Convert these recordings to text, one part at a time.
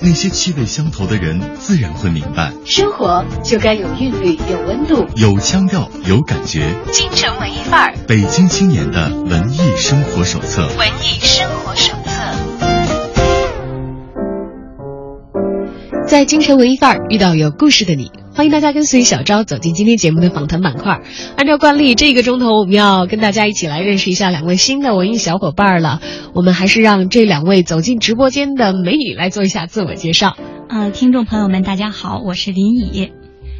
那些气味相投的人自然会明白。生活就该有韵律，有温度。有腔调，有感觉。京城文艺范儿，北京青年的文艺生活手册。文艺生活手册。在京城文艺范儿遇到有故事的你，欢迎大家跟随小昭走进今天节目的访谈板块。按照惯例，这个钟头我们要跟大家一起来认识一下两位新的文艺小伙伴了。我们还是让这两位走进直播间的美女来做一下自我介绍。呃，听众朋友们，大家好，我是林乙。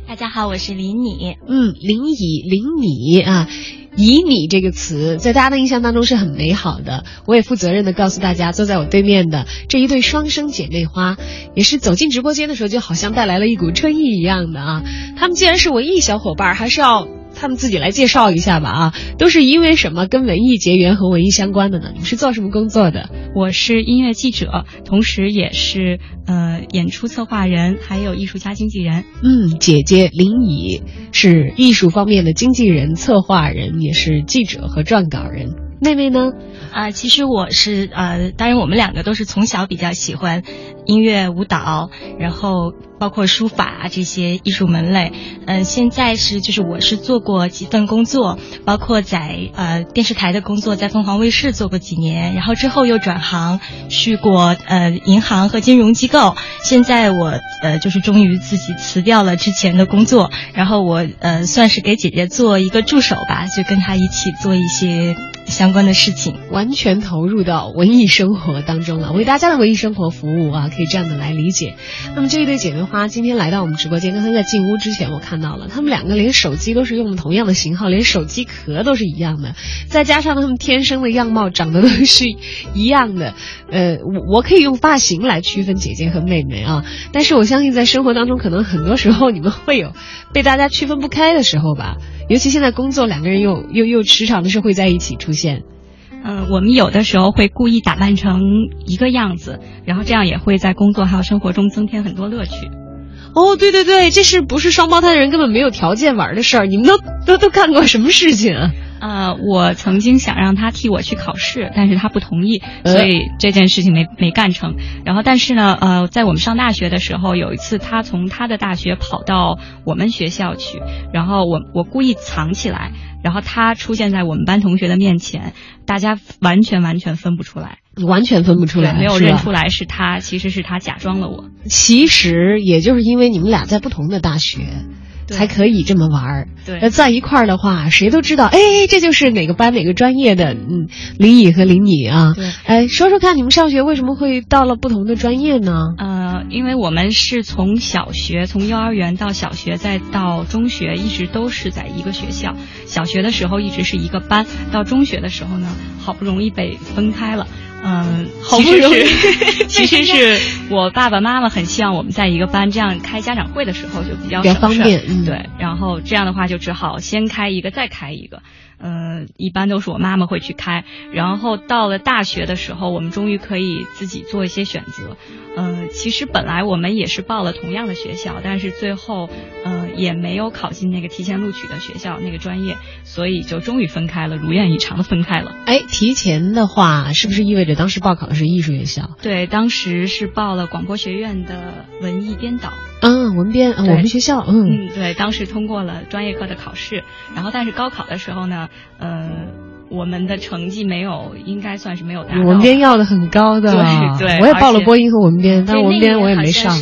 大家好，我是林乙。嗯，林乙、林你啊，以你这个词，在大家的印象当中是很美好的。我也负责任的告诉大家，坐在我对面的这一对双生姐妹花，也是走进直播间的时候，就好像带来了一股春意一样的啊。他们既然是文艺小伙伴，还是要。他们自己来介绍一下吧啊，都是因为什么跟文艺结缘和文艺相关的呢？你是做什么工作的？我是音乐记者，同时也是呃演出策划人，还有艺术家经纪人。嗯，姐姐林怡是艺术方面的经纪人、策划人，也是记者和撰稿人。妹妹呢？啊，其实我是呃，当然我们两个都是从小比较喜欢音乐、舞蹈，然后包括书法这些艺术门类。嗯，现在是就是我是做过几份工作，包括在呃电视台的工作，在凤凰卫视做过几年，然后之后又转行去过呃银行和金融机构。现在我呃就是终于自己辞掉了之前的工作，然后我呃算是给姐姐做一个助手吧，就跟她一起做一些。相关的事情，完全投入到文艺生活当中了，为大家的文艺生活服务啊，可以这样的来理解。那么这一对姐妹花今天来到我们直播间，刚才在进屋之前我看到了，她们两个连手机都是用的同样的型号，连手机壳都是一样的，再加上她们天生的样貌长得都是一样的，呃，我我可以用发型来区分姐姐和妹妹啊，但是我相信在生活当中，可能很多时候你们会有被大家区分不开的时候吧。尤其现在工作，两个人又又又时常的是会在一起出现。嗯，我们有的时候会故意打扮成一个样子，然后这样也会在工作还有生活中增添很多乐趣。哦，对对对，这是不是双胞胎的人根本没有条件玩的事儿？你们都都都干过什么事情啊？呃，我曾经想让他替我去考试，但是他不同意，所以这件事情没没干成。然后，但是呢，呃，在我们上大学的时候，有一次他从他的大学跑到我们学校去，然后我我故意藏起来，然后他出现在我们班同学的面前，大家完全完全分不出来，完全分不出来，没有认出来是他，其实是他假装了我。其实也就是因为你们俩在不同的大学。才可以这么玩儿。对，那在一块儿的话，谁都知道，哎，这就是哪个班哪个专业的，嗯，林乙和林乙啊。对，哎，说说看，你们上学为什么会到了不同的专业呢？呃，因为我们是从小学，从幼儿园到小学，再到中学，一直都是在一个学校。小学的时候一直是一个班，到中学的时候呢，好不容易被分开了。嗯，好不容易，其实是我爸爸妈妈很希望我们在一个班，这样开家长会的时候就比较比较方便。对，然后这样的话就只好先开一个，再开一个。嗯，一般都是我妈妈会去开，然后到了大学的时候，我们终于可以自己做一些选择。呃，其实本来我们也是报了同样的学校，但是最后，呃，也没有考进那个提前录取的学校那个专业，所以就终于分开了，如愿以偿的分开了。哎，提前的话是不是意味着当时报考的是艺术院校？对，当时是报了广播学院的文艺编导。嗯，文编，我们学校，嗯嗯，对，当时通过了专业课的考试，然后但是高考的时候呢，呃，我们的成绩没有，应该算是没有达到。文编要的很高的，对对，我也报了播音和文编，但文编我也没上。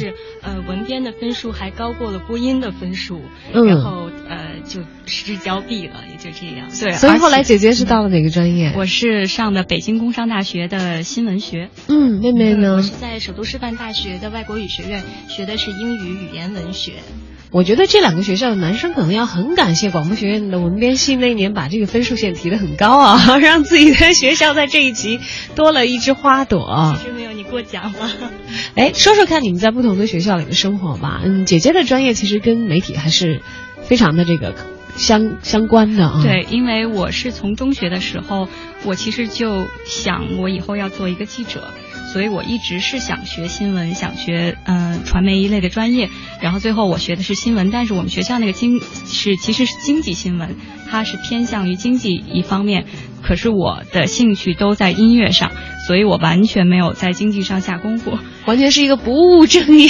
呃，文编的分数还高过了播音的分数，然后呃就失之交臂了，也就这样。对，所以后来姐姐是到了哪个专业？我是上的北京工商大学的新闻学。嗯，妹妹呢？我是在首都师范大学的外国语学院学的是英语语言文学。我觉得这两个学校的男生可能要很感谢广播学院的文编系那一年把这个分数线提得很高啊，让自己的学校在这一级多了一枝花朵。其实没有你过奖了。哎，说说看你们在不同的学校里的生活吧。嗯，姐姐的专业其实跟媒体还是非常的这个相相关的啊。对，因为我是从中学的时候，我其实就想我以后要做一个记者。所以我一直是想学新闻，想学嗯传媒一类的专业，然后最后我学的是新闻，但是我们学校那个经是其实是经济新闻，它是偏向于经济一方面。可是我的兴趣都在音乐上，所以我完全没有在经济上下功夫，完全是一个不务正业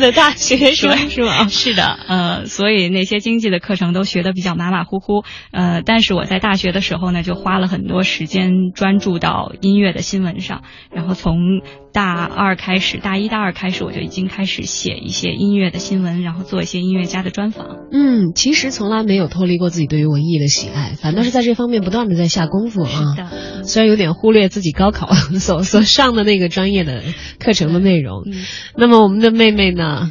的大学生，是吗？是的，呃，所以那些经济的课程都学的比较马马虎虎，呃，但是我在大学的时候呢，就花了很多时间专注到音乐的新闻上，然后从。大二开始，大一、大二开始，我就已经开始写一些音乐的新闻，然后做一些音乐家的专访。嗯，其实从来没有脱离过自己对于文艺的喜爱，反倒是在这方面不断的在下功夫啊。是的，虽然有点忽略自己高考 所所上的那个专业的课程的内容。那么我们的妹妹呢？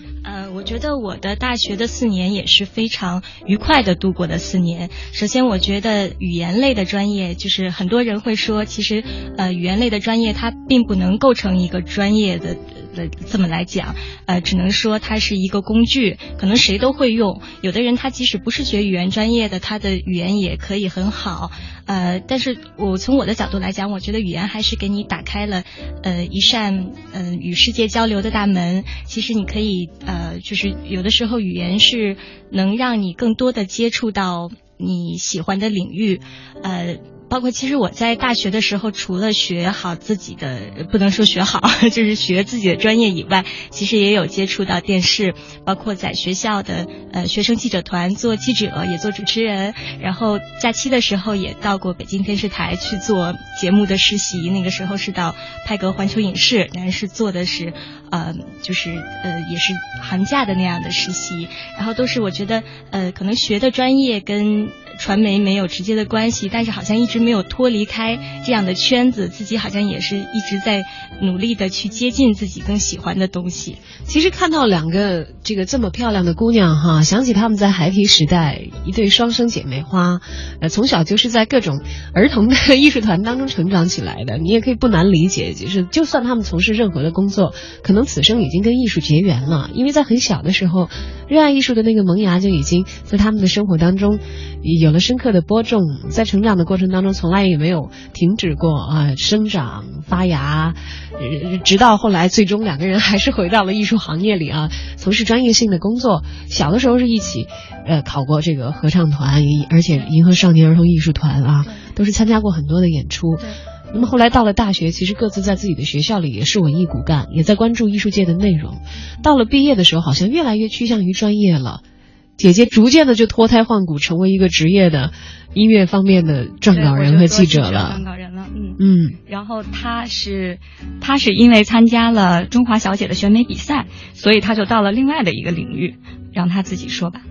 我觉得我的大学的四年也是非常愉快的度过的四年。首先，我觉得语言类的专业，就是很多人会说，其实呃，语言类的专业它并不能构成一个专业的。的这么来讲，呃，只能说它是一个工具，可能谁都会用。有的人他即使不是学语言专业的，他的语言也可以很好。呃，但是我从我的角度来讲，我觉得语言还是给你打开了呃一扇嗯与世界交流的大门。其实你可以呃，就是有的时候语言是能让你更多的接触到你喜欢的领域，呃。包括其实我在大学的时候，除了学好自己的，不能说学好，就是学自己的专业以外，其实也有接触到电视，包括在学校的呃学生记者团做记者，也做主持人。然后假期的时候也到过北京电视台去做节目的实习，那个时候是到派格环球影视，但是做的是呃就是呃也是寒假的那样的实习。然后都是我觉得呃可能学的专业跟。传媒没有直接的关系，但是好像一直没有脱离开这样的圈子，自己好像也是一直在努力的去接近自己更喜欢的东西。其实看到两个这个这么漂亮的姑娘哈，想起她们在孩提时代一对双生姐妹花，呃，从小就是在各种儿童的艺术团当中成长起来的。你也可以不难理解，就是就算她们从事任何的工作，可能此生已经跟艺术结缘了，因为在很小的时候，热爱艺术的那个萌芽就已经在他们的生活当中。有了深刻的播种，在成长的过程当中，从来也没有停止过啊，生长发芽，直到后来，最终两个人还是回到了艺术行业里啊，从事专业性的工作。小的时候是一起，呃，考过这个合唱团，而且银河少年儿童艺术团啊，都是参加过很多的演出。那么后来到了大学，其实各自在自己的学校里也是文艺骨干，也在关注艺术界的内容。到了毕业的时候，好像越来越趋向于专业了。姐姐逐渐的就脱胎换骨，成为一个职业的音乐方面的撰稿人和记者了。撰稿人了，嗯嗯。然后她是，她是因为参加了中华小姐的选美比赛，所以她就到了另外的一个领域。让她自己说吧。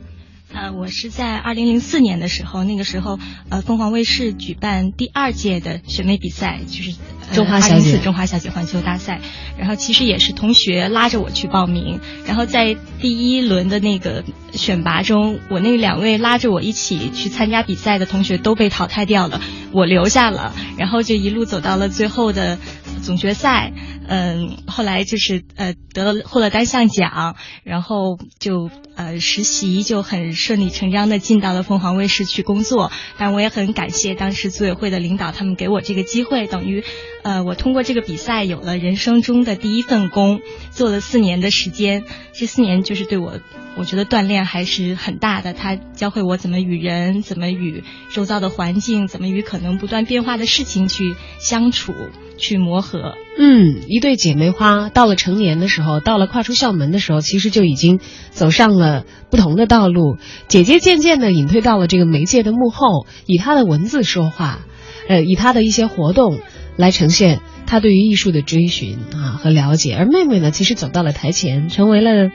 呃，我是在二零零四年的时候，那个时候，呃，凤凰卫视举办第二届的选美比赛，就是中华小姐中华小姐环球大赛。然后其实也是同学拉着我去报名，然后在第一轮的那个选拔中，我那两位拉着我一起去参加比赛的同学都被淘汰掉了，我留下了，然后就一路走到了最后的总决赛。嗯，后来就是呃得了获了单项奖，然后就呃实习就很顺理成章的进到了凤凰卫视去工作。但我也很感谢当时组委会的领导，他们给我这个机会，等于呃我通过这个比赛有了人生中的第一份工，做了四年的时间。这四年就是对我我觉得锻炼还是很大的，他教会我怎么与人，怎么与周遭的环境，怎么与可能不断变化的事情去相处。去磨合，嗯，一对姐妹花到了成年的时候，到了跨出校门的时候，其实就已经走上了不同的道路。姐姐渐渐的隐退到了这个媒介的幕后，以她的文字说话，呃，以她的一些活动来呈现她对于艺术的追寻啊和了解。而妹妹呢，其实走到了台前，成为了。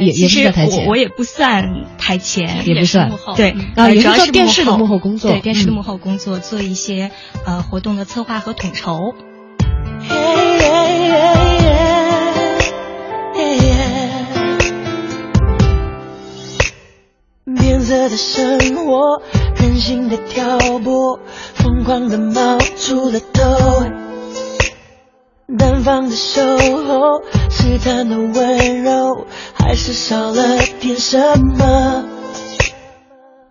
也也是在台前，我也不算台前，也不算幕后对，啊，也是做电视的幕后工作，对电视的幕后工作，做一些呃活动的策划和统筹。变色的生活，任性的挑拨，疯狂的冒出了头。单方的守候，试探的温柔，还是少了点什么？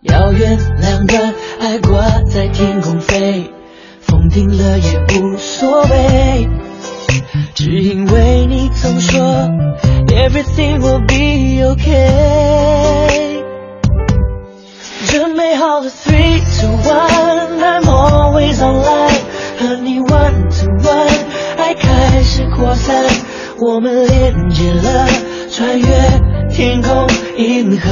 遥远两端，爱挂在天空飞，风停了也无所谓，只因为你曾说 Everything will be okay。准备好了，three to one，I'm always online，和你 one to one。爱开始扩散，我们连接了，穿越天空银河。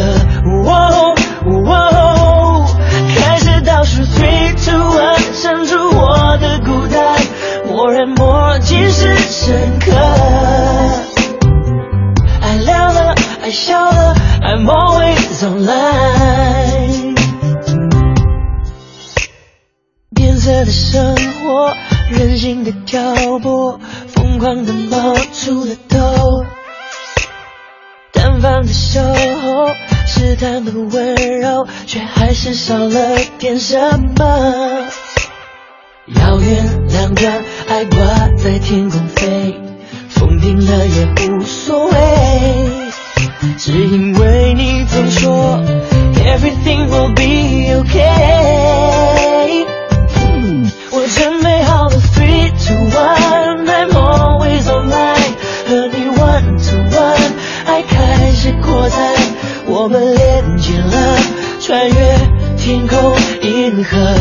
开始倒数 three two one，删除我的孤单，默然默记是深刻。爱亮了，爱笑了，I'm always online。变色的生活。任性的挑拨，疯狂的冒出了头。单方的守候，试探的温柔，却还是少了点什么。遥远两端，爱挂在天空飞，风停了也无所谓，只因为你总说 everything will be okay。我们连接了，穿越天空银河。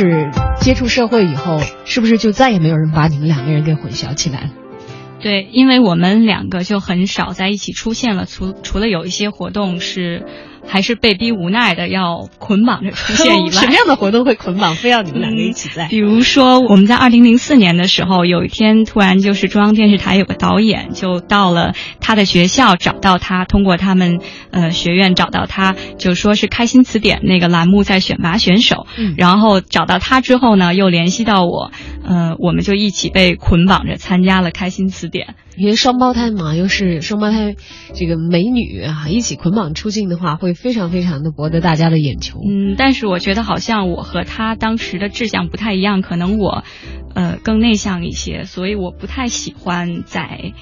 是接触社会以后，是不是就再也没有人把你们两个人给混淆起来了？对，因为我们两个就很少在一起出现了，除除了有一些活动是。还是被逼无奈的要捆绑着出现以外，什么样的活动会捆绑，非要你们两个一起在？比如说，我们在二零零四年的时候，有一天突然就是中央电视台有个导演就到了他的学校找到他，通过他们呃学院找到他，就说是开心词典那个栏目在选拔选手，嗯、然后找到他之后呢，又联系到我，呃，我们就一起被捆绑着参加了开心词典。因为双胞胎嘛，又是双胞胎，这个美女啊，一起捆绑出镜的话，会非常非常的博得大家的眼球。嗯，但是我觉得好像我和他当时的志向不太一样，可能我，呃，更内向一些，所以我不太喜欢在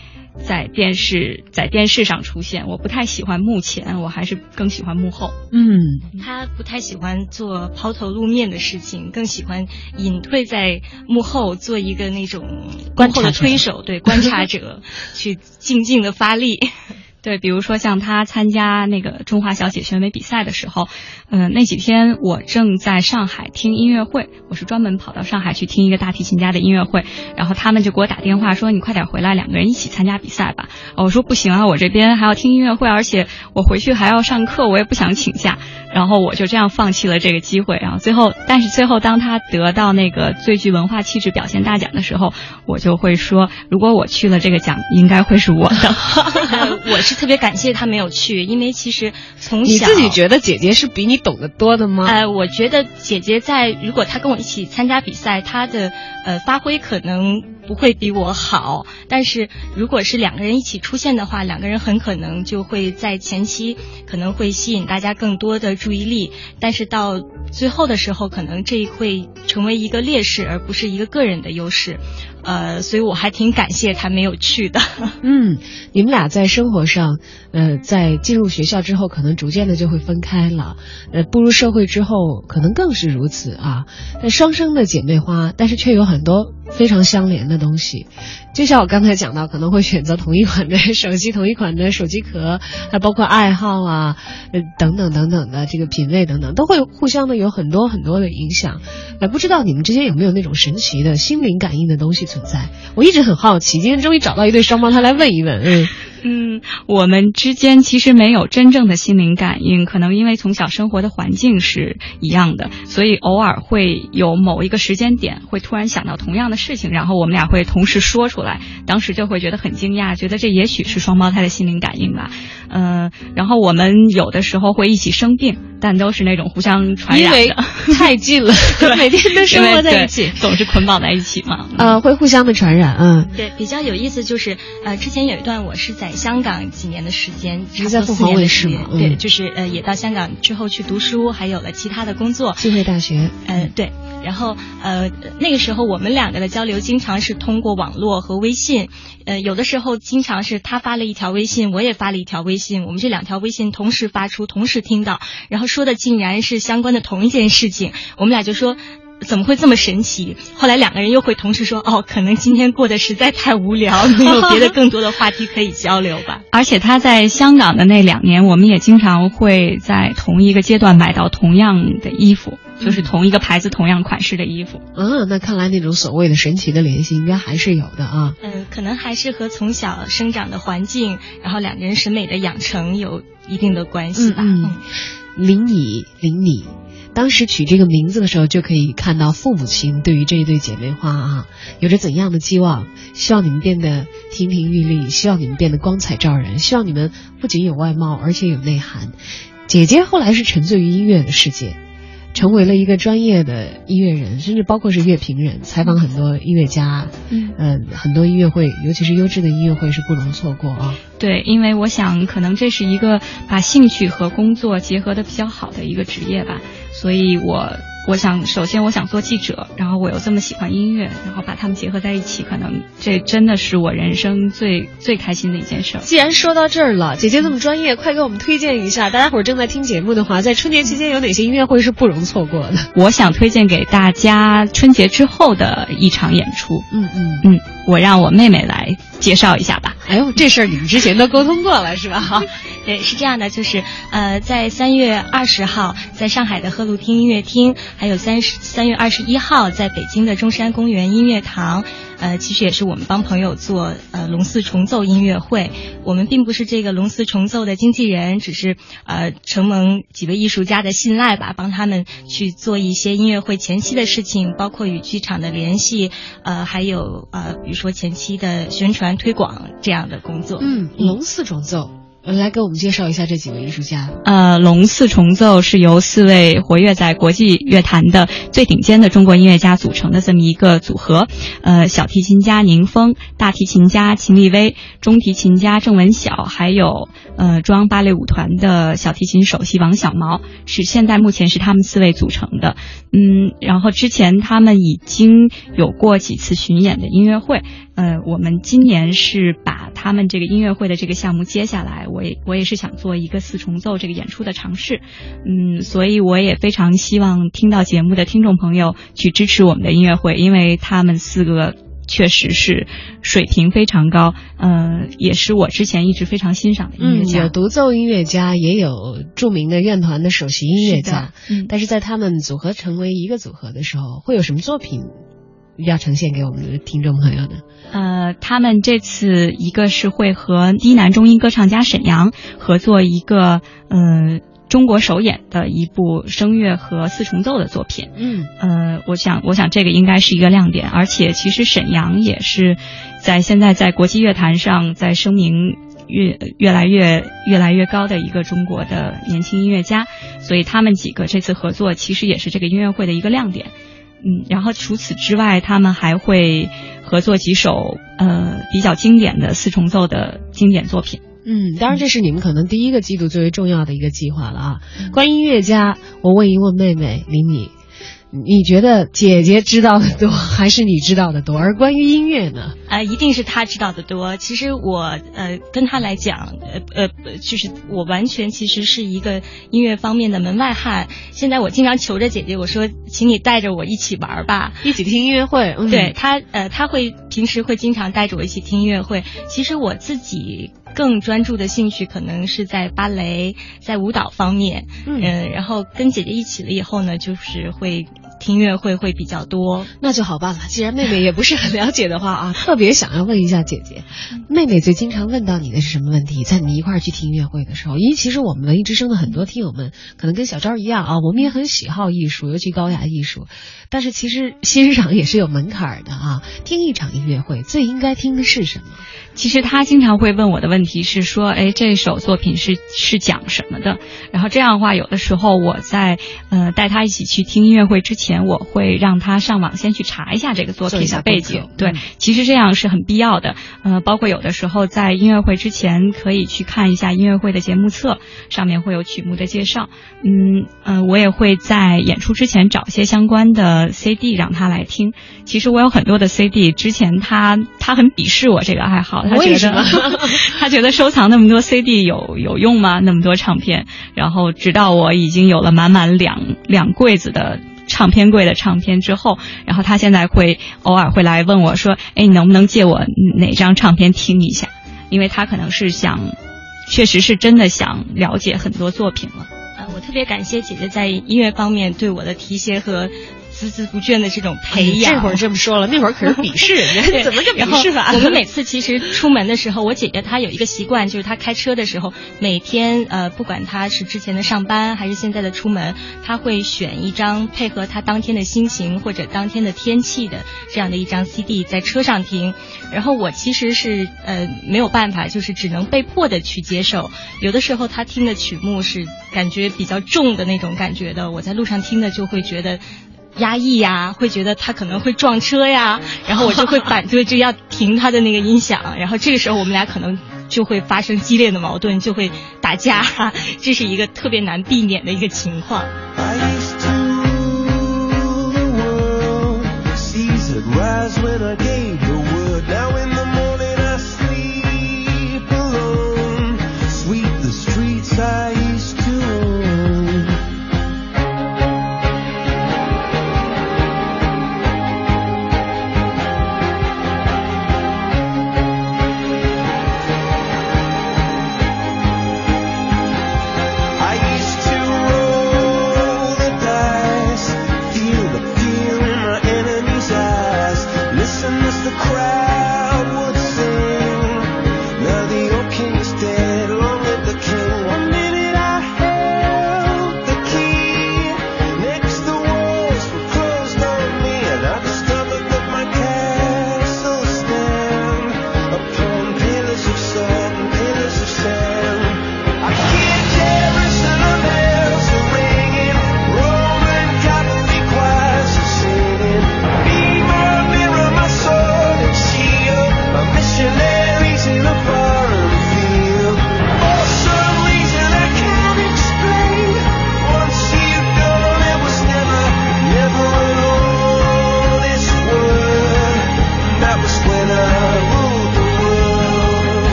在电视在电视上出现，我不太喜欢幕前，我还是更喜欢幕后。嗯，他不太喜欢做抛头露面的事情，更喜欢隐退在幕后，做一个那种观察推手，对观察者，去静静的发力。对，比如说像他参加那个中华小姐选美比赛的时候，嗯、呃，那几天我正在上海听音乐会，我是专门跑到上海去听一个大提琴家的音乐会，然后他们就给我打电话说你快点回来，两个人一起参加比赛吧。我说不行啊，我这边还要听音乐会，而且我回去还要上课，我也不想请假。然后我就这样放弃了这个机会。然后最后，但是最后当他得到那个最具文化气质表现大奖的时候，我就会说，如果我去了这个奖，应该会是我的。我是特别感谢他没有去，因为其实从小你自己觉得姐姐是比你懂得多的吗？呃，我觉得姐姐在如果她跟我一起参加比赛，她的呃发挥可能不会比我好。但是如果是两个人一起出现的话，两个人很可能就会在前期可能会吸引大家更多的注意力，但是到最后的时候，可能这会成为一个劣势，而不是一个个人的优势。呃，所以我还挺感谢他没有去的。嗯，你们俩在生活上，呃，在进入学校之后，可能逐渐的就会分开了。呃，步入社会之后，可能更是如此啊。但双生的姐妹花，但是却有很多非常相连的东西。就像我刚才讲到，可能会选择同一款的手机、同一款的手机壳，还包括爱好啊，呃，等等等等的这个品味等等，都会互相的有很多很多的影响。呃，不知道你们之间有没有那种神奇的心灵感应的东西存在？我一直很好奇，今天终于找到一对双胞胎来问一问。嗯 嗯，我们之间其实没有真正的心灵感应，可能因为从小生活的环境是一样的，所以偶尔会有某一个时间点会突然想到同样的事情，然后我们俩会同时说出来，当时就会觉得很惊讶，觉得这也许是双胞胎的心灵感应吧。嗯，然后我们有的时候会一起生病，但都是那种互相传染的，太近了，每天都生活在一起，总是捆绑在一起嘛。呃，会互相的传染，嗯，对，比较有意思就是，呃，之前有一段我是在香港几年的时间，在凤凰卫视嘛，对，就是呃，也到香港之后去读书，还有了其他的工作，浸会大学，嗯，对。然后，呃，那个时候我们两个的交流经常是通过网络和微信，呃，有的时候经常是他发了一条微信，我也发了一条微信，我们这两条微信同时发出，同时听到，然后说的竟然是相关的同一件事情，我们俩就说。怎么会这么神奇？后来两个人又会同时说：“哦，可能今天过得实在太无聊，没有别的更多的话题可以交流吧。”而且他在香港的那两年，我们也经常会在同一个阶段买到同样的衣服，就是同一个牌子、同样款式的衣服。嗯，那看来那种所谓的神奇的联系应该还是有的啊。嗯，可能还是和从小生长的环境，然后两个人审美的养成有一定的关系吧。嗯，林你，林你。当时取这个名字的时候，就可以看到父母亲对于这一对姐妹花啊，有着怎样的期望，希望你们变得亭亭玉立，希望你们变得光彩照人，希望你们不仅有外貌，而且有内涵。姐姐后来是沉醉于音乐的世界。成为了一个专业的音乐人，甚至包括是乐评人，采访很多音乐家，嗯，呃很多音乐会，尤其是优质的音乐会是不容错过啊。对，因为我想可能这是一个把兴趣和工作结合的比较好的一个职业吧，所以我。我想，首先我想做记者，然后我又这么喜欢音乐，然后把它们结合在一起，可能这真的是我人生最最开心的一件事。既然说到这儿了，姐姐这么专业，快给我们推荐一下。大家伙儿正在听节目的话，在春节期间有哪些音乐会是不容错过的？我想推荐给大家春节之后的一场演出。嗯嗯嗯，我让我妹妹来介绍一下吧。哎呦，这事儿你们之前都沟通过了是吧？哈，对，是这样的，就是呃，在三月二十号，在上海的鹤鹿厅音乐厅，还有三十三月二十一号，在北京的中山公园音乐堂。呃，其实也是我们帮朋友做呃龙四重奏音乐会。我们并不是这个龙四重奏的经纪人，只是呃承蒙几位艺术家的信赖吧，帮他们去做一些音乐会前期的事情，包括与剧场的联系，呃，还有呃比如说前期的宣传推广这样的工作。嗯，龙四重奏。来给我们介绍一下这几位艺术家。呃，龙四重奏是由四位活跃在国际乐坛的最顶尖的中国音乐家组成的这么一个组合。呃，小提琴家宁峰，大提琴家秦立威，中提琴家郑文晓，还有呃中央芭蕾舞团的小提琴首席王小毛，是现在目前是他们四位组成的。嗯，然后之前他们已经有过几次巡演的音乐会。呃，我们今年是把他们这个音乐会的这个项目接下来，我也我也是想做一个四重奏这个演出的尝试，嗯，所以我也非常希望听到节目的听众朋友去支持我们的音乐会，因为他们四个确实是水平非常高，嗯，也是我之前一直非常欣赏的音乐家，有独奏音乐家，也有著名的院团的首席音乐家，嗯，但是在他们组合成为一个组合的时候，会有什么作品？要呈现给我们的听众朋友的，呃，他们这次一个是会和低南中音歌唱家沈阳合作一个，呃，中国首演的一部声乐和四重奏的作品，嗯，呃，我想，我想这个应该是一个亮点，而且其实沈阳也是在现在在国际乐坛上在声名越越来越越来越高的一个中国的年轻音乐家，所以他们几个这次合作其实也是这个音乐会的一个亮点。嗯，然后除此之外，他们还会合作几首呃比较经典的四重奏的经典作品。嗯，当然这是你们可能第一个季度最为重要的一个计划了啊。关于音乐家，我问一问妹妹李米。你觉得姐姐知道的多，还是你知道的多？而关于音乐呢？啊，一定是她知道的多。其实我呃跟她来讲，呃呃，就是我完全其实是一个音乐方面的门外汉。现在我经常求着姐姐，我说，请你带着我一起玩吧，一起听音乐会。对她，呃，她会平时会经常带着我一起听音乐会。其实我自己更专注的兴趣可能是在芭蕾、在舞蹈方面。嗯，然后跟姐姐一起了以后呢，就是会。听音乐会会比较多。那就好办了。既然妹妹也不是很了解的话啊，特别想要问一下姐姐，妹妹最经常问到你的是什么问题？在你们一块儿去听音乐会的时候，因为其实我们文艺之声的很多听友们可能跟小昭一样啊，我们也很喜好艺术，尤其高雅艺术，但是其实欣赏也是有门槛的啊。听一场音乐会最应该听的是什么？其实他经常会问我的问题是说，哎，这首作品是是讲什么的？然后这样的话，有的时候我在呃带他一起去听音乐会之前，我会让他上网先去查一下这个作品的背景。对，其实这样是很必要的。呃，包括有的时候在音乐会之前，可以去看一下音乐会的节目册，上面会有曲目的介绍。嗯嗯，我也会在演出之前找一些相关的 CD 让他来听。其实我有很多的 CD，之前他他很鄙视我这个爱好。他觉得 他觉得收藏那么多 CD 有有用吗？那么多唱片，然后直到我已经有了满满两两柜子的唱片柜的唱片之后，然后他现在会偶尔会来问我说：“哎，你能不能借我哪张唱片听一下？”因为他可能是想，确实是真的想了解很多作品了。呃，我特别感谢姐姐在音乐方面对我的提携和。孜孜不倦的这种培养，这会儿这么说了，那会儿可是鄙视人家，怎么就鄙视法？我们每次其实出门的时候，我姐姐她有一个习惯，就是她开车的时候，每天呃，不管她是之前的上班还是现在的出门，她会选一张配合她当天的心情或者当天的天气的这样的一张 CD 在车上听。然后我其实是呃没有办法，就是只能被迫的去接受。有的时候她听的曲目是感觉比较重的那种感觉的，我在路上听的就会觉得。压抑呀，会觉得他可能会撞车呀，然后我就会反对，就要停他的那个音响，然后这个时候我们俩可能就会发生激烈的矛盾，就会打架，这是一个特别难避免的一个情况。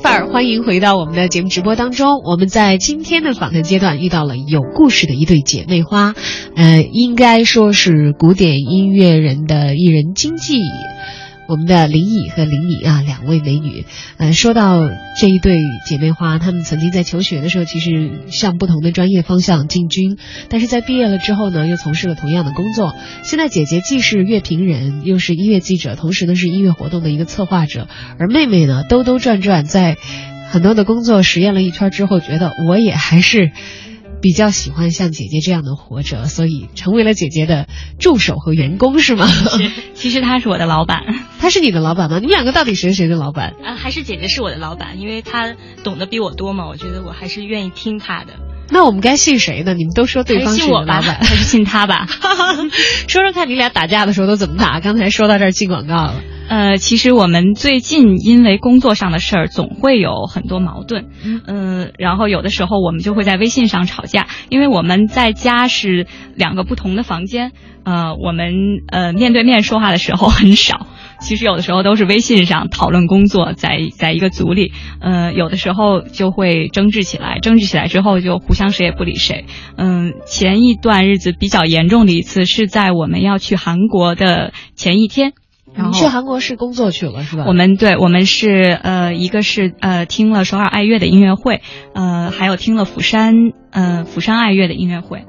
范儿，欢迎回到我们的节目直播当中。我们在今天的访谈阶段遇到了有故事的一对姐妹花，呃，应该说是古典音乐人的艺人经济。我们的林乙和林乙啊，两位美女，呃，说到这一对姐妹花，她们曾经在求学的时候，其实向不同的专业方向进军，但是在毕业了之后呢，又从事了同样的工作。现在姐姐既是乐评人，又是音乐记者，同时呢是音乐活动的一个策划者，而妹妹呢兜兜转转，在很多的工作实验了一圈之后，觉得我也还是。比较喜欢像姐姐这样的活着，所以成为了姐姐的助手和员工，是吗？其实 他是我的老板，他是你的老板吗？你们两个到底谁是谁的老板？啊，还是姐姐是我的老板，因为她懂得比我多嘛，我觉得我还是愿意听她的。那我们该信谁呢？你们都说对方是我老板，还是信他吧？说说看你俩打架的时候都怎么打？刚才说到这儿进广告了。呃，其实我们最近因为工作上的事儿，总会有很多矛盾。嗯、然后有的时候我们就会在微信上吵架，因为我们在家是两个不同的房间，呃，我们呃面对面说话的时候很少。其实有的时候都是微信上讨论工作，在在一个组里，呃，有的时候就会争执起来，争执起来之后就互相谁也不理谁。嗯，前一段日子比较严重的一次是在我们要去韩国的前一天。然后你去韩国是工作去了是吧？我们对，我们是呃，一个是呃听了首尔爱乐的音乐会，呃，还有听了釜山呃釜山爱乐的音乐会。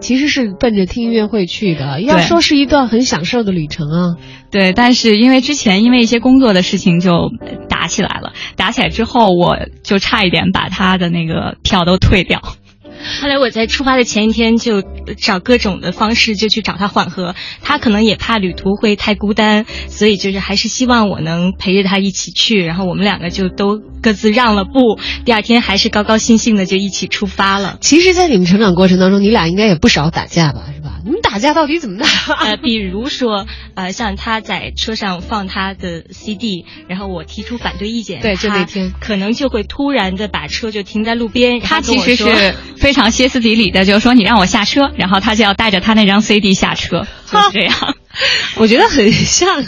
其实是奔着听音乐会去的，要说是一段很享受的旅程啊。对，但是因为之前因为一些工作的事情就打起来了，打起来之后我就差一点把他的那个票都退掉。后来我在出发的前一天就找各种的方式就去找他缓和，他可能也怕旅途会太孤单，所以就是还是希望我能陪着他一起去，然后我们两个就都各自让了步，第二天还是高高兴兴的就一起出发了。其实，在你们成长过程当中，你俩应该也不少打架吧，吧？你们打架到底怎么打？呃，比如说，呃，像他在车上放他的 CD，然后我提出反对意见，对，就得听可能就会突然的把车就停在路边，他其实是 非常歇斯底里的，就是说你让我下车，然后他就要带着他那张 CD 下车，就是这样。我觉得很像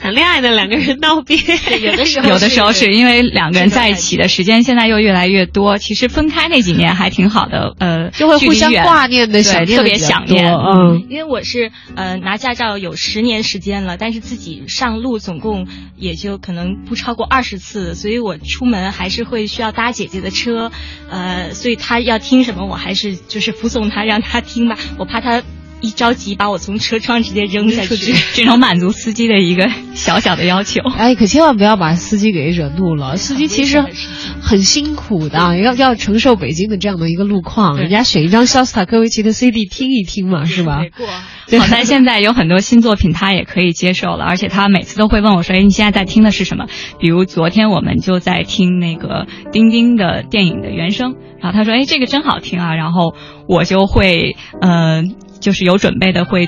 谈恋爱的两个人闹别，有的时候有的时候是因为两个人在一起的时间现在又越来越多，其实分开那几年还挺好的，呃，就会互相挂念的，想念特别想念。嗯，因为我是呃拿驾照有十年时间了，但是自己上路总共也就可能不超过二十次，所以我出门还是会需要搭姐姐的车，呃，所以他要听什么，我还是就是服从他，让他听吧，我怕他。一着急把我从车窗直接扔下去，这种满足司机的一个小小的要求。哎，可千万不要把司机给惹怒了。司机其实很辛苦的，要要承受北京的这样的一个路况。人家选一张肖斯塔科维奇的 CD 听一听嘛，是吧？好在现在有很多新作品，他也可以接受了，而且他每次都会问我说：“哎，你现在在听的是什么？”比如昨天我们就在听那个丁丁的电影的原声，然后他说：“哎，这个真好听啊！”然后我就会呃。就是有准备的会，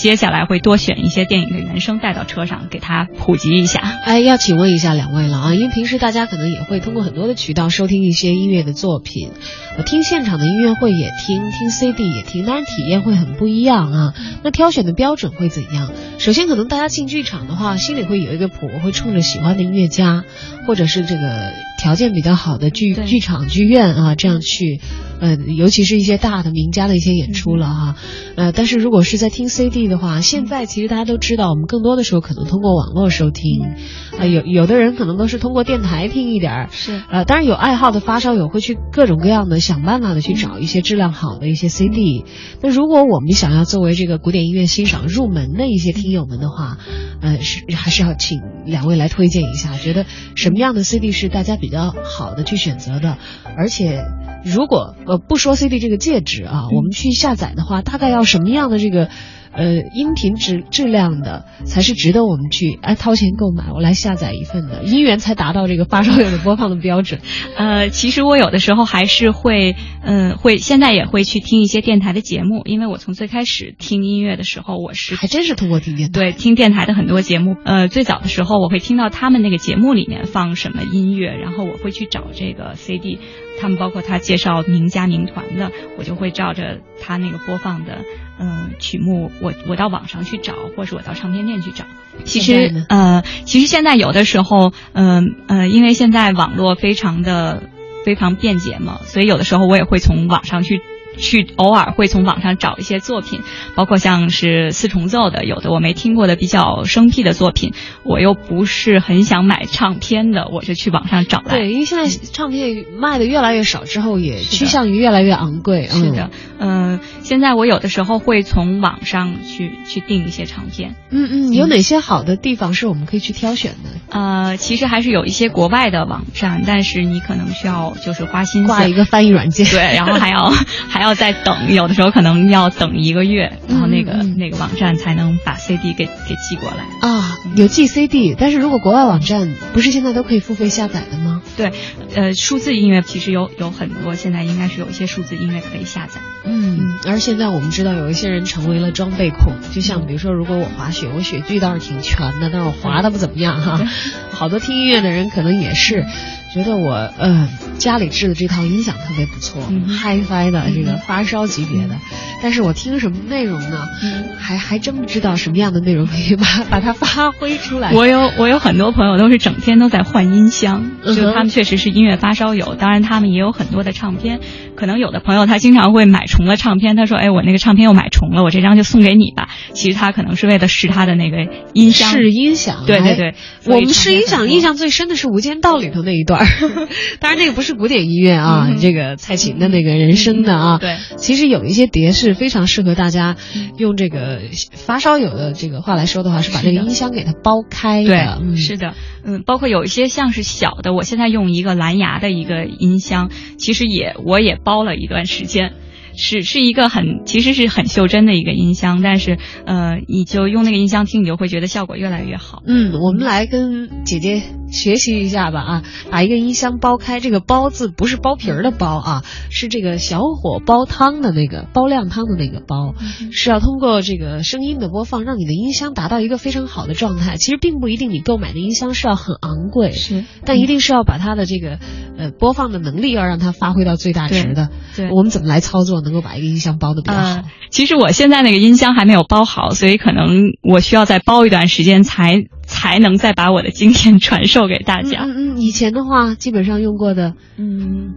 接下来会多选一些电影的原声带到车上给他普及一下。哎，要请问一下两位了啊，因为平时大家可能也会通过很多的渠道收听一些音乐的作品，听现场的音乐会也听，听 CD 也听，当然体验会很不一样啊。那挑选的标准会怎样？首先，可能大家进剧场的话，心里会有一个谱，会冲着喜欢的音乐家，或者是这个条件比较好的剧剧场剧院啊，这样去。呃，尤其是一些大的名家的一些演出了哈，呃，但是如果是在听 CD 的话，现在其实大家都知道，我们更多的时候可能通过网络收听，啊，有有的人可能都是通过电台听一点儿，是，呃，当然有爱好的发烧友会去各种各样的想办法的去找一些质量好的一些 CD。那如果我们想要作为这个古典音乐欣赏入门的一些听友们的话，呃，是还是要请两位来推荐一下，觉得什么样的 CD 是大家比较好的去选择的，而且。如果呃不说 CD 这个介质啊，我们去下载的话，大概要什么样的这个呃音频质质量的才是值得我们去哎掏钱购买？我来下载一份的，音源才达到这个发烧友的播放的标准。呃，其实我有的时候还是会嗯会现在也会去听一些电台的节目，因为我从最开始听音乐的时候，我是还真是通过听电台对听电台的很多节目。呃，最早的时候我会听到他们那个节目里面放什么音乐，然后我会去找这个 CD。他们包括他介绍名家名团的，我就会照着他那个播放的嗯曲目，我我到网上去找，或是我到唱片店去找。其实呃，其实现在有的时候，嗯呃，因为现在网络非常的非常便捷嘛，所以有的时候我也会从网上去。去偶尔会从网上找一些作品，包括像是四重奏的，有的我没听过的比较生僻的作品，我又不是很想买唱片的，我就去网上找来。对，因为现在唱片卖的越来越少，之后也趋向于越来越昂贵。是的，嗯，现在我有的时候会从网上去去订一些唱片。嗯嗯，有哪些好的地方是我们可以去挑选的？呃，其实还是有一些国外的网站，但是你可能需要就是花心思挂一个翻译软件，对，然后还要 还要。要再等，有的时候可能要等一个月，然后那个那个网站才能把 CD 给给寄过来啊。有寄 CD，但是如果国外网站不是现在都可以付费下载的吗？对，呃，数字音乐其实有有很多，现在应该是有一些数字音乐可以下载。嗯，而现在我们知道有一些人成为了装备控，就像比如说，如果我滑雪，我雪具倒是挺全的，但是我滑的不怎么样哈。好多听音乐的人可能也是。觉得我呃家里制的这套音响特别不错，HiFi 的这个发烧级别的，但是我听什么内容呢？还还真不知道什么样的内容可以把把它发挥出来。我有我有很多朋友都是整天都在换音箱，就他们确实是音乐发烧友，当然他们也有很多的唱片。可能有的朋友他经常会买重了唱片，他说：“哎，我那个唱片又买重了，我这张就送给你吧。”其实他可能是为了试他的那个音箱。试音响。对对对，我们试音响印象最深的是《无间道》里头那一段。当然，这个不是古典音乐啊，这个蔡琴的那个人声的啊。对，其实有一些碟是非常适合大家用这个发烧友的这个话来说的话，是把这个音箱给它剥开的。对，是的，嗯，包括有一些像是小的，我现在用一个蓝牙的一个音箱，其实也我也包了一段时间。是是一个很其实是很袖珍的一个音箱，但是呃，你就用那个音箱听，你就会觉得效果越来越好。嗯，我们来跟姐姐学习一下吧啊，把一个音箱剥开，这个“剥”字不是剥皮儿的“剥”啊，是这个小火煲汤的那个煲靓汤的那个“煲”，是要通过这个声音的播放，让你的音箱达到一个非常好的状态。其实并不一定你购买的音箱是要很昂贵，是，但一定是要把它的这个呃播放的能力要让它发挥到最大值的。对，我们怎么来操作？能够把一个音箱包的比较好。其实我现在那个音箱还没有包好，所以可能我需要再包一段时间，才才能再把我的经验传授给大家。嗯嗯，以前的话，基本上用过的，嗯。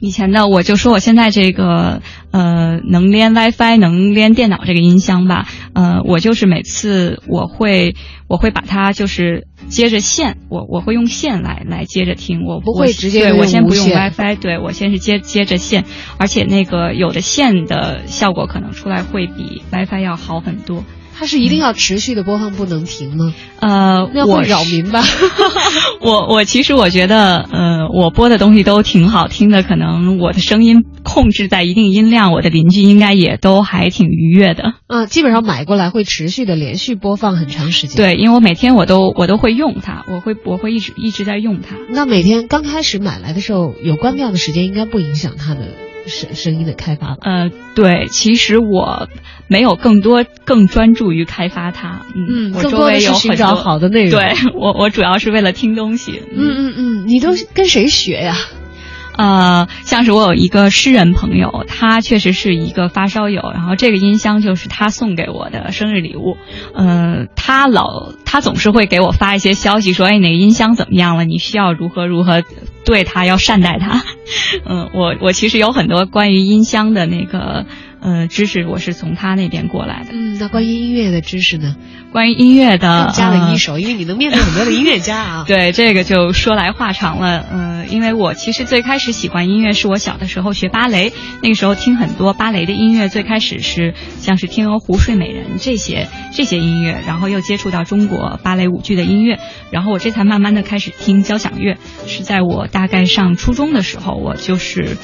以前的我就说我现在这个呃能连 WiFi 能连电脑这个音箱吧，呃我就是每次我会我会把它就是接着线，我我会用线来来接着听，我不会直接对我先不用 WiFi，对我先是接接着线，而且那个有的线的效果可能出来会比 WiFi 要好很多。它是一定要持续的播放，不能停吗？呃，那会扰民吧？我我其实我觉得，呃，我播的东西都挺好听的，可能我的声音控制在一定音量，我的邻居应该也都还挺愉悦的。嗯，基本上买过来会持续的连续播放很长时间。对，因为我每天我都我都会用它，我会我会一直一直在用它。那每天刚开始买来的时候，有关掉的时间，应该不影响它的。声声音的开发吧。呃，对，其实我没有更多更专注于开发它。嗯，我周围有寻找好的内容。对我，我主要是为了听东西。嗯嗯嗯，你都跟谁学呀？呃，像是我有一个诗人朋友，他确实是一个发烧友，然后这个音箱就是他送给我的生日礼物。呃，他老他总是会给我发一些消息，说哎，哪个音箱怎么样了？你需要如何如何对他，要善待他。嗯，我我其实有很多关于音箱的那个。呃，知识我是从他那边过来的。嗯，那关于音乐的知识呢？关于音乐的加了一手，因为你能面对很多的音乐家啊。对，这个就说来话长了。呃，因为我其实最开始喜欢音乐是我小的时候学芭蕾，那个时候听很多芭蕾的音乐。最开始是像是《天鹅湖》《睡美人》这些这些音乐，然后又接触到中国芭蕾舞剧的音乐，然后我这才慢慢的开始听交响乐。是在我大概上初中的时候，我就是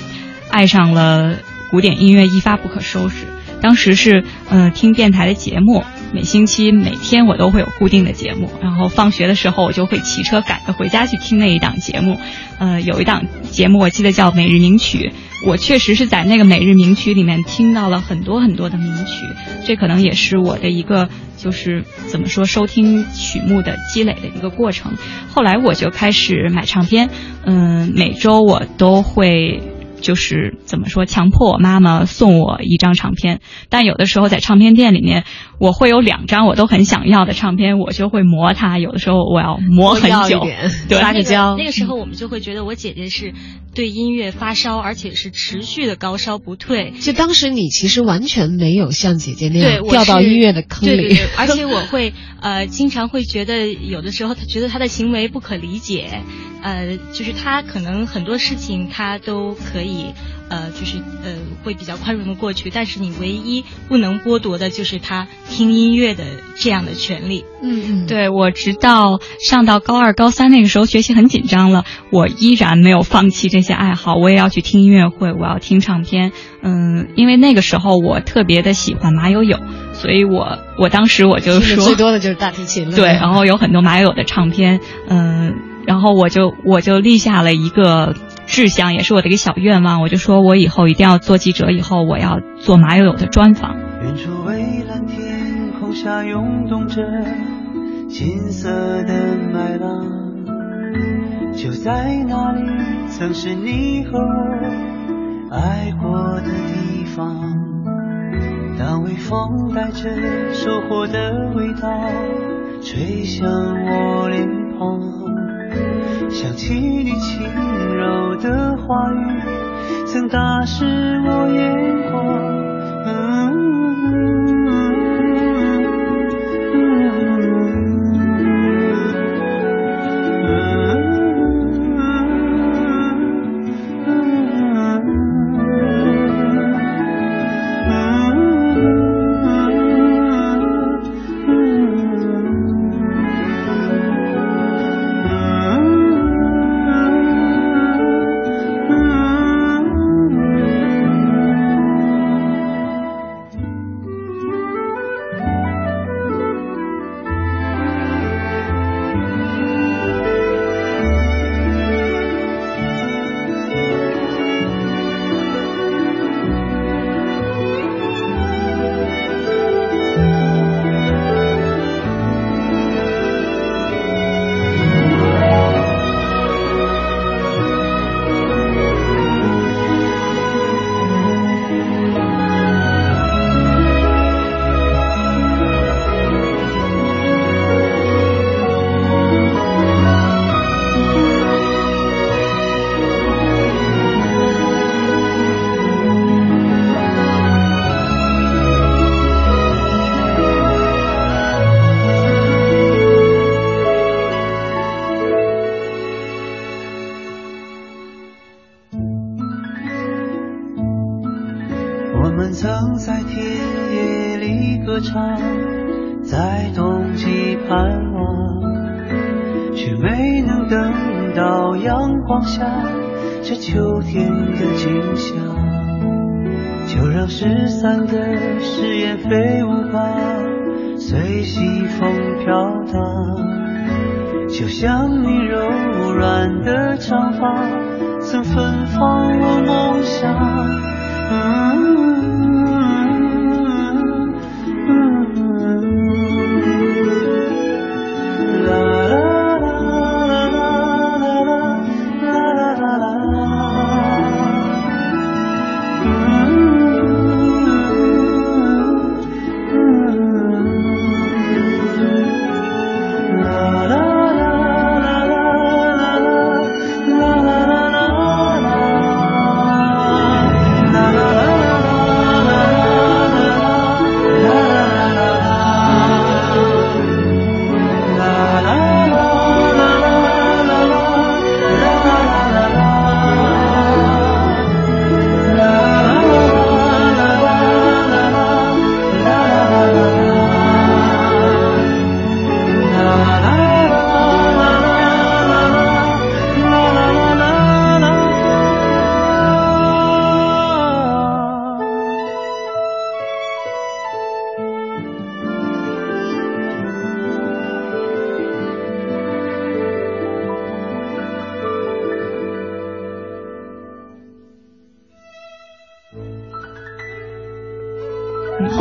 爱上了。古典音乐一发不可收拾。当时是呃听电台的节目，每星期每天我都会有固定的节目，然后放学的时候我就会骑车赶着回家去听那一档节目。呃，有一档节目我记得叫《每日名曲》，我确实是在那个《每日名曲》里面听到了很多很多的名曲，这可能也是我的一个就是怎么说收听曲目的积累的一个过程。后来我就开始买唱片，嗯，每周我都会。就是怎么说，强迫我妈妈送我一张唱片，但有的时候在唱片店里面，我会有两张我都很想要的唱片，我就会磨它。有的时候我要磨很久，对撒个娇。那个时候我们就会觉得我姐姐是对音乐发烧，而且是持续的高烧不退。就当时你其实完全没有像姐姐那样掉到音乐的坑里，而且我会呃经常会觉得有的时候她觉得她的行为不可理解。呃，就是他可能很多事情他都可以，呃，就是呃会比较宽容的过去，但是你唯一不能剥夺的就是他听音乐的这样的权利。嗯嗯，对我直到上到高二、高三那个时候学习很紧张了，我依然没有放弃这些爱好，我也要去听音乐会，我要听唱片。嗯，因为那个时候我特别的喜欢马友友，所以我我当时我就说最多的就是大提琴了。对，然后有很多马友友的唱片，嗯。然后我就我就立下了一个志向，也是我的一个小愿望，我就说我以后一定要做记者，以后我要做马友友的专访。远处蔚蓝天空下涌动着金色的麦浪，就在那里曾是你和我爱过的地方。当微风带着收获的味道吹向我脸庞，想起你轻柔的话语，曾打湿我眼眶。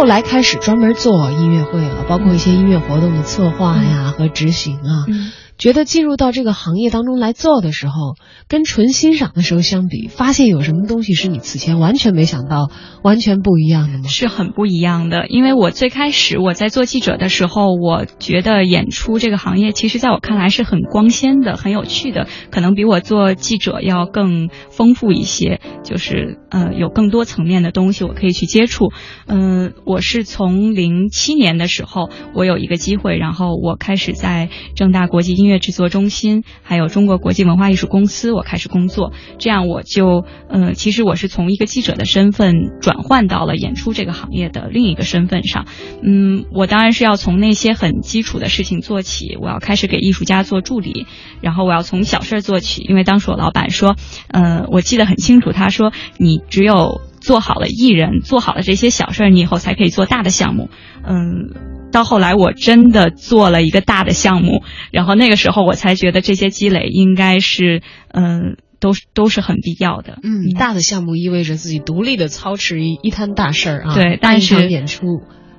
来开始专门做音乐会了，包括一些音乐活动的策划呀和执行啊。觉得进入到这个行业当中来做的时候，跟纯欣赏的时候相比，发现有什么东西是你此前完全没想到、完全不一样的吗？是很不一样的。因为我最开始我在做记者的时候，我觉得演出这个行业，其实在我看来是很光鲜的、很有趣的，可能比我做记者要更丰富一些，就是呃有更多层面的东西我可以去接触。嗯，我是从零七年的时候，我有一个机会，然后我开始在正大国际音。音乐制作中心，还有中国国际文化艺术公司，我开始工作，这样我就，嗯，其实我是从一个记者的身份转换到了演出这个行业的另一个身份上，嗯，我当然是要从那些很基础的事情做起，我要开始给艺术家做助理，然后我要从小事做起，因为当时我老板说，呃，我记得很清楚，他说你只有做好了艺人，做好了这些小事儿，你以后才可以做大的项目，嗯。到后来我真的做了一个大的项目，然后那个时候我才觉得这些积累应该是，嗯、都是都是很必要的。嗯，大的项目意味着自己独立的操持一一摊大事儿啊，对但是演出。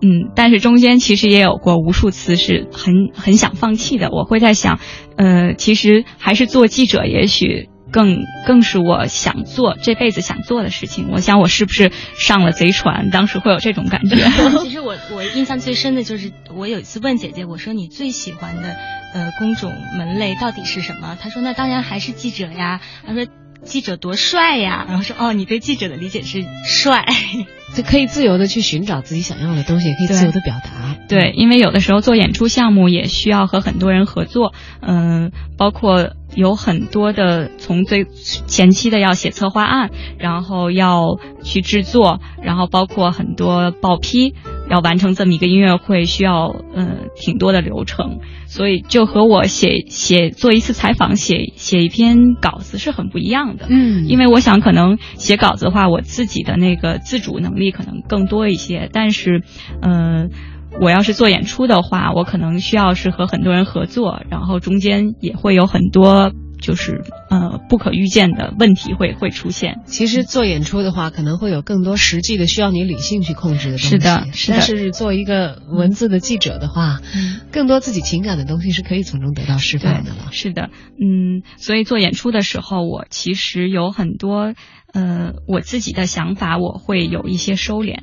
嗯，但是中间其实也有过无数次是很很想放弃的。我会在想，呃，其实还是做记者，也许更更是我想做这辈子想做的事情。我想我是不是上了贼船？当时会有这种感觉。其实我我印象最深的就是我有一次问姐姐，我说你最喜欢的呃工种门类到底是什么？她说那当然还是记者呀。她说记者多帅呀。然后说哦，你对记者的理解是帅。就可以自由的去寻找自己想要的东西，也可以自由的表达。对，因为有的时候做演出项目也需要和很多人合作，嗯、包括有很多的从最前期的要写策划案，然后要去制作，然后包括很多报批，要完成这么一个音乐会需要呃挺多的流程，所以就和我写写做一次采访写写一篇稿子是很不一样的。嗯，因为我想可能写稿子的话，我自己的那个自主能力可能更多一些，但是，嗯、我要是做演出的话，我可能需要是和很多人合作，然后中间也会有很多就是呃不可预见的问题会会出现。其实做演出的话，可能会有更多实际的需要你理性去控制的东西。是的是的但是做一个文字的记者的话，嗯更多自己情感的东西是可以从中得到释放的了。是的，嗯，所以做演出的时候，我其实有很多呃我自己的想法，我会有一些收敛。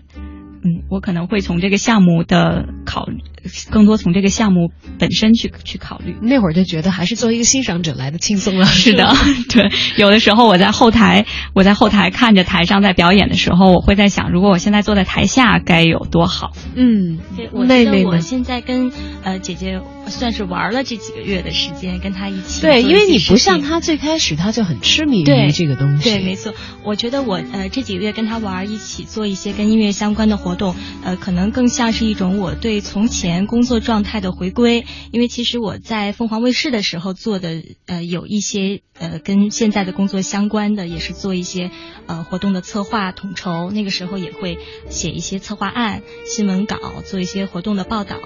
嗯，我可能会从这个项目的考虑，更多从这个项目本身去去考虑。那会儿就觉得还是作为一个欣赏者来的轻松了。是的，对，有的时候我在后台，我在后台看着台上在表演的时候，我会在想，如果我现在坐在台下该有多好。嗯，对，我觉得我妹妹呢？现在跟呃姐姐算是玩了这几个月的时间，跟她一起对，因为你不像她最开始她就很痴迷于这个东西。对，没错。我觉得我呃这几个月跟她玩儿，一起做一些跟音乐相关的活动，呃，可能更像是一种我对从前工作状态的回归。因为其实我在凤凰卫视的时候做的呃有一些呃跟现在的工作相关的，也是做一些呃活动的策划统筹。那个时候也会写一些策划案、新闻稿，做一些活动的报道。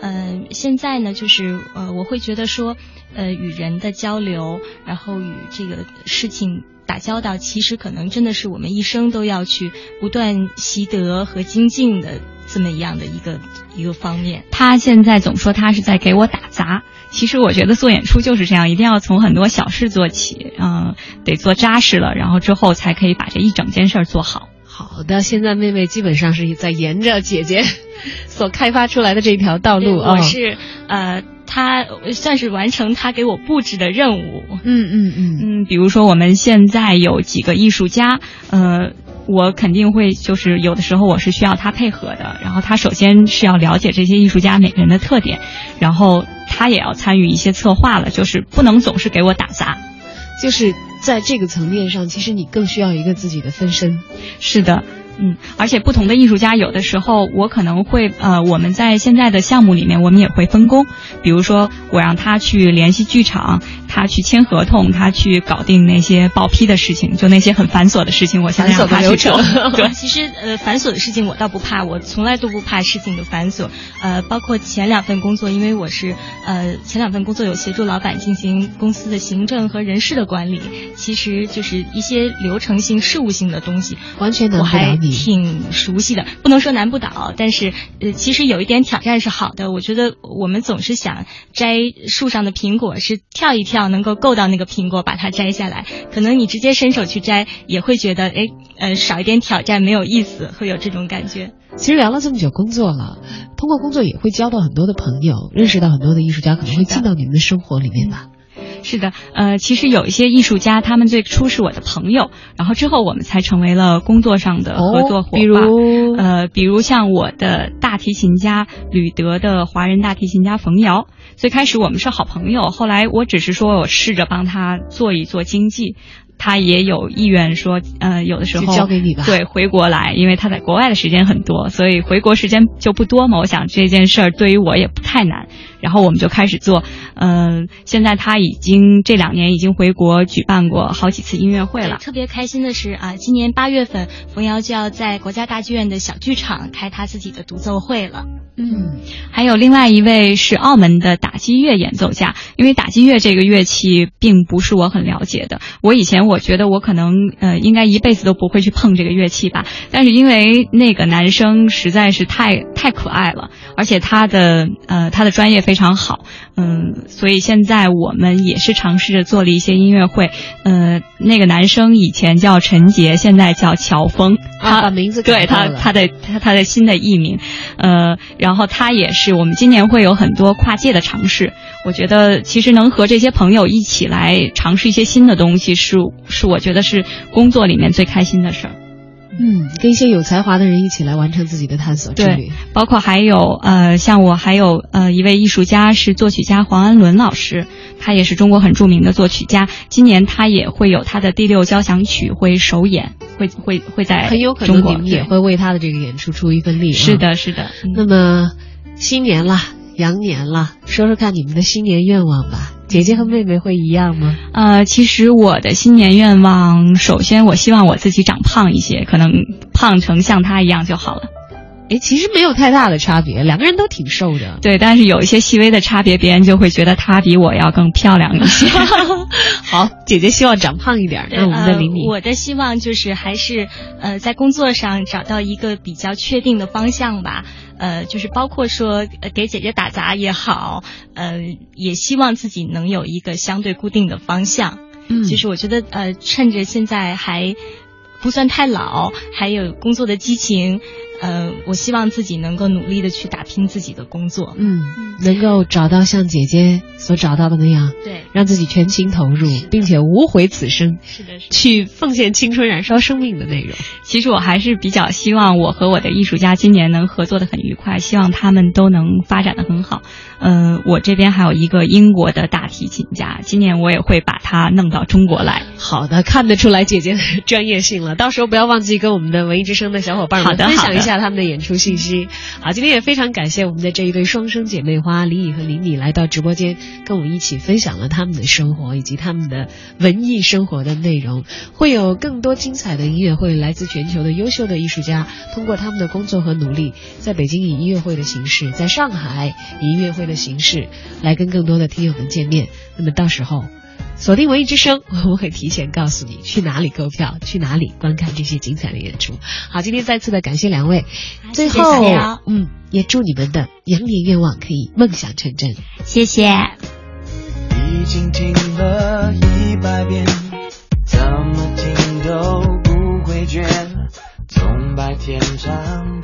嗯、现在呢，就是呃，我会觉得说，呃，与人的交流，然后与这个事情打交道，其实可能真的是我们一生都要去不断习得和精进的这么一样的一个一个方面。他现在总说他是在给我打杂，其实我觉得做演出就是这样，一定要从很多小事做起，嗯、得做扎实了，然后之后才可以把这一整件事儿做好。好的，现在妹妹基本上是在沿着姐姐所开发出来的这条道路啊。我是呃，她算是完成她给我布置的任务。嗯嗯嗯，嗯，比如说我们现在有几个艺术家，呃，我肯定会就是有的时候我是需要他配合的，然后他首先是要了解这些艺术家每个人的特点，然后他也要参与一些策划了，就是不能总是给我打杂。就是在这个层面上，其实你更需要一个自己的分身。是的，嗯，而且不同的艺术家，有的时候我可能会呃，我们在现在的项目里面，我们也会分工。比如说，我让他去联系剧场，他去签合同，他去搞定那些报批的事情，就那些很繁琐的事情，我现在让他去做。对，其实呃繁琐的事情我倒不怕，我从来都不怕事情的繁琐。呃，包括前两份工作，因为我是呃前两份工作有协助老板进行公司的行政和人事的管理，其实就是一些流程性、事务性的东西，完全能我还。挺熟悉的。不能说难不倒，但是呃其实有一点挑战是好的。我觉得我们总是想摘树上的苹果，是跳一跳能够够到那个苹果，把它摘下来。可能你直接伸手去摘，也会觉得哎呃少一点挑战没有意思，会有这种感觉。其实聊了这么久工作了，通过工作也会交到很多的朋友，认识到很多的艺术家，可能会进到你们的生活里面吧。是的，呃，其实有一些艺术家，他们最初是我的朋友，然后之后我们才成为了工作上的合作伙伴。比如呃，比如像我的大提琴家吕德的华人大提琴家冯瑶，最开始我们是好朋友，后来我只是说我试着帮他做一做经济。他也有意愿说，呃，有的时候交给你吧对，回国来，因为他在国外的时间很多，所以回国时间就不多嘛。我想这件事儿对于我也不太难。然后我们就开始做。嗯，现在他已经这两年已经回国举办过好几次音乐会了。特别开心的是啊，今年八月份冯瑶就要在国家大剧院的小剧场开他自己的独奏会了。嗯，还有另外一位是澳门的打击乐演奏家，因为打击乐这个乐器并不是我很了解的。我以前我觉得我可能呃应该一辈子都不会去碰这个乐器吧，但是因为那个男生实在是太太可爱了，而且他的呃他的专业非常好，嗯，所以现在我们也是尝试着做了一些音乐会。呃，那个男生以前叫陈杰，现在叫乔峰，他把名字对他他的他他的新的艺名，呃。然后他也是，我们今年会有很多跨界的尝试。我觉得其实能和这些朋友一起来尝试一些新的东西，是是我觉得是工作里面最开心的事儿。嗯，跟一些有才华的人一起来完成自己的探索之旅。包括还有呃，像我还有呃一位艺术家是作曲家黄安伦老师，他也是中国很著名的作曲家。今年他也会有他的第六交响曲会首演。会会会在很有可能你们也会为他的这个演出出一份力。是的，是的。那么新年了，羊年了，说说看你们的新年愿望吧。姐姐和妹妹会一样吗？呃，其实我的新年愿望，首先我希望我自己长胖一些，可能胖成像她一样就好了。哎，其实没有太大的差别，两个人都挺瘦的。对，但是有一些细微的差别，别人就会觉得她比我要更漂亮一些。好，姐姐希望长胖一点。那我们的李米，我的希望就是还是呃，在工作上找到一个比较确定的方向吧。呃，就是包括说给姐姐打杂也好，呃，也希望自己能有一个相对固定的方向。嗯，其实我觉得呃，趁着现在还不算太老，还有工作的激情。呃，我希望自己能够努力的去打拼自己的工作，嗯，能够找到像姐姐所找到的那样，对，让自己全情投入，并且无悔此生，是的，是去奉献青春、燃烧生命的内容。其实我还是比较希望我和我的艺术家今年能合作的很愉快，希望他们都能发展的很好。嗯，我这边还有一个英国的大提琴家，今年我也会把他弄到中国来。好的，看得出来姐姐的专业性了，到时候不要忘记跟我们的文艺之声的小伙伴们分享一下。下他们的演出信息。好，今天也非常感谢我们的这一对双生姐妹花李乙和李米来到直播间，跟我们一起分享了他们的生活以及他们的文艺生活的内容。会有更多精彩的音乐会，来自全球的优秀的艺术家，通过他们的工作和努力，在北京以音乐会的形式，在上海以音乐会的形式，来跟更多的听友们见面。那么到时候。锁定文艺之声，我们会提前告诉你去哪里购票，去哪里观看这些精彩的演出。好，今天再次的感谢两位，最后，嗯，也祝你们的羊年愿望可以梦想成真。谢谢。已经听了一百遍，怎么听都不会倦，从白天唱。